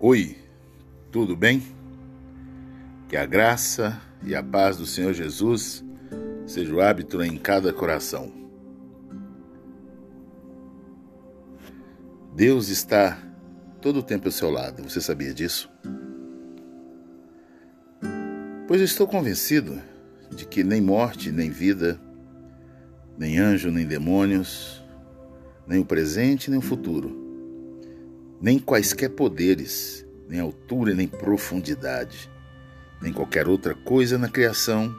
Oi, tudo bem? Que a graça e a paz do Senhor Jesus seja o hábito em cada coração. Deus está todo o tempo ao seu lado, você sabia disso? Pois eu estou convencido de que nem morte, nem vida, nem anjo, nem demônios, nem o presente, nem o futuro nem quaisquer poderes, nem altura, nem profundidade, nem qualquer outra coisa na criação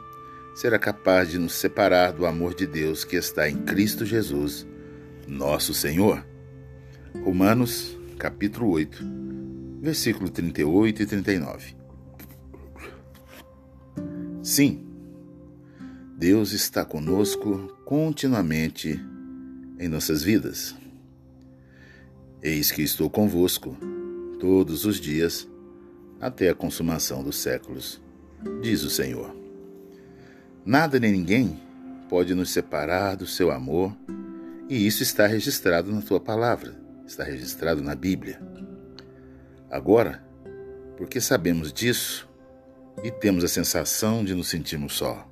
será capaz de nos separar do amor de Deus que está em Cristo Jesus, nosso Senhor. Romanos, capítulo 8, versículo 38 e 39. Sim, Deus está conosco continuamente em nossas vidas. Eis que estou convosco todos os dias até a consumação dos séculos, diz o Senhor. Nada nem ninguém pode nos separar do seu amor, e isso está registrado na tua palavra, está registrado na Bíblia. Agora, porque sabemos disso e temos a sensação de nos sentirmos só.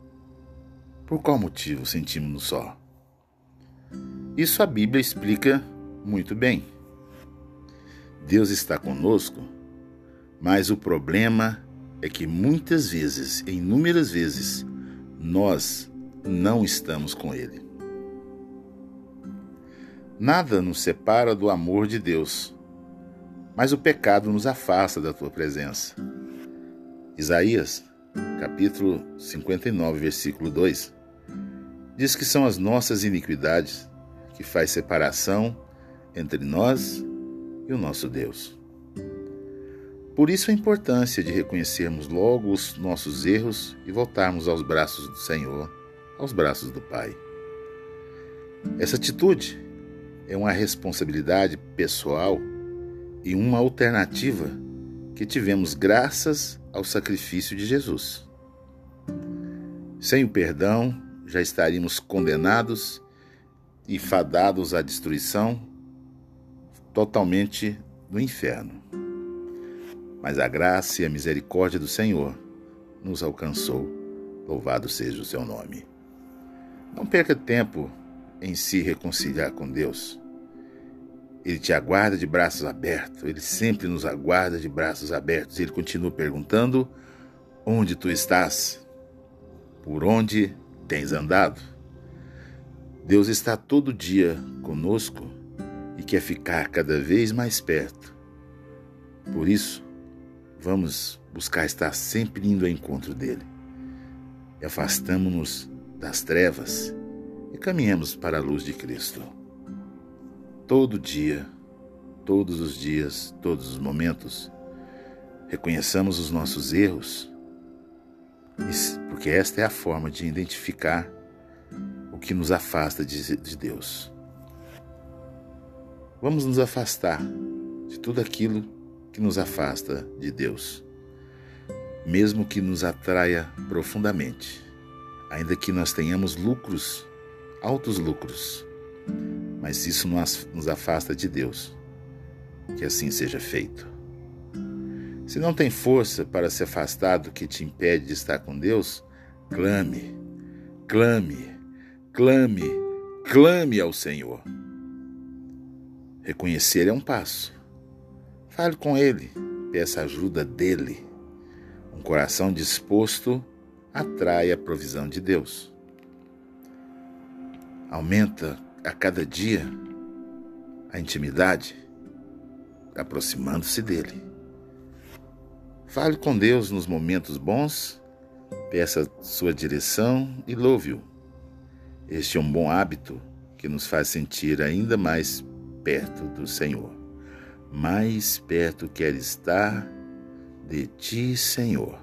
Por qual motivo sentimos-nos só? Isso a Bíblia explica muito bem. Deus está conosco, mas o problema é que muitas vezes, inúmeras vezes, nós não estamos com Ele. Nada nos separa do amor de Deus, mas o pecado nos afasta da tua presença. Isaías, capítulo 59, versículo 2, diz que são as nossas iniquidades que faz separação entre nós e o nosso Deus. Por isso a importância de reconhecermos logo os nossos erros e voltarmos aos braços do Senhor, aos braços do Pai. Essa atitude é uma responsabilidade pessoal e uma alternativa que tivemos graças ao sacrifício de Jesus. Sem o perdão, já estaríamos condenados e fadados à destruição totalmente no inferno. Mas a graça e a misericórdia do Senhor nos alcançou. Louvado seja o seu nome. Não perca tempo em se reconciliar com Deus. Ele te aguarda de braços abertos, ele sempre nos aguarda de braços abertos. Ele continua perguntando: onde tu estás? Por onde tens andado? Deus está todo dia conosco e quer ficar cada vez mais perto. Por isso, vamos buscar estar sempre indo ao encontro dele. Afastamos-nos das trevas e caminhamos para a luz de Cristo. Todo dia, todos os dias, todos os momentos, reconheçamos os nossos erros, porque esta é a forma de identificar o que nos afasta de Deus. Vamos nos afastar de tudo aquilo que nos afasta de Deus, mesmo que nos atraia profundamente, ainda que nós tenhamos lucros, altos lucros, mas isso nos afasta de Deus. Que assim seja feito. Se não tem força para se afastar do que te impede de estar com Deus, clame, clame, clame, clame ao Senhor. Reconhecer é um passo. Fale com Ele, peça ajuda dele. Um coração disposto atrai a provisão de Deus. Aumenta a cada dia a intimidade, aproximando-se dele. Fale com Deus nos momentos bons, peça sua direção e louve-o. Este é um bom hábito que nos faz sentir ainda mais perto do Senhor. Mais perto quer estar de ti, Senhor.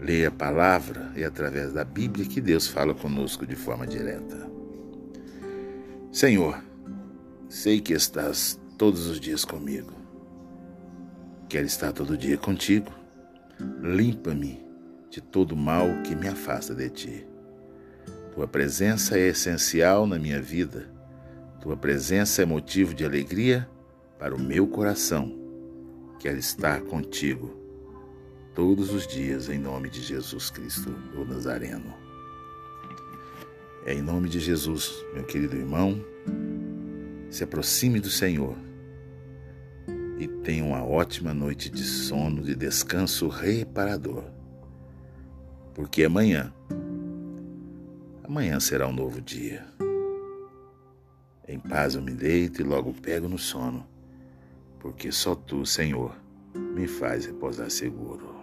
Leia a palavra e através da Bíblia que Deus fala conosco de forma direta. Senhor, sei que estás todos os dias comigo. Quero estar todo dia contigo. Limpa-me de todo mal que me afasta de ti. Tua presença é essencial na minha vida tua presença é motivo de alegria para o meu coração. quer estar contigo todos os dias, em nome de Jesus Cristo, o Nazareno. É em nome de Jesus, meu querido irmão, se aproxime do Senhor e tenha uma ótima noite de sono, de descanso reparador. Porque amanhã, amanhã será um novo dia. Em paz eu me deito e logo pego no sono, porque só tu, Senhor, me faz repousar seguro.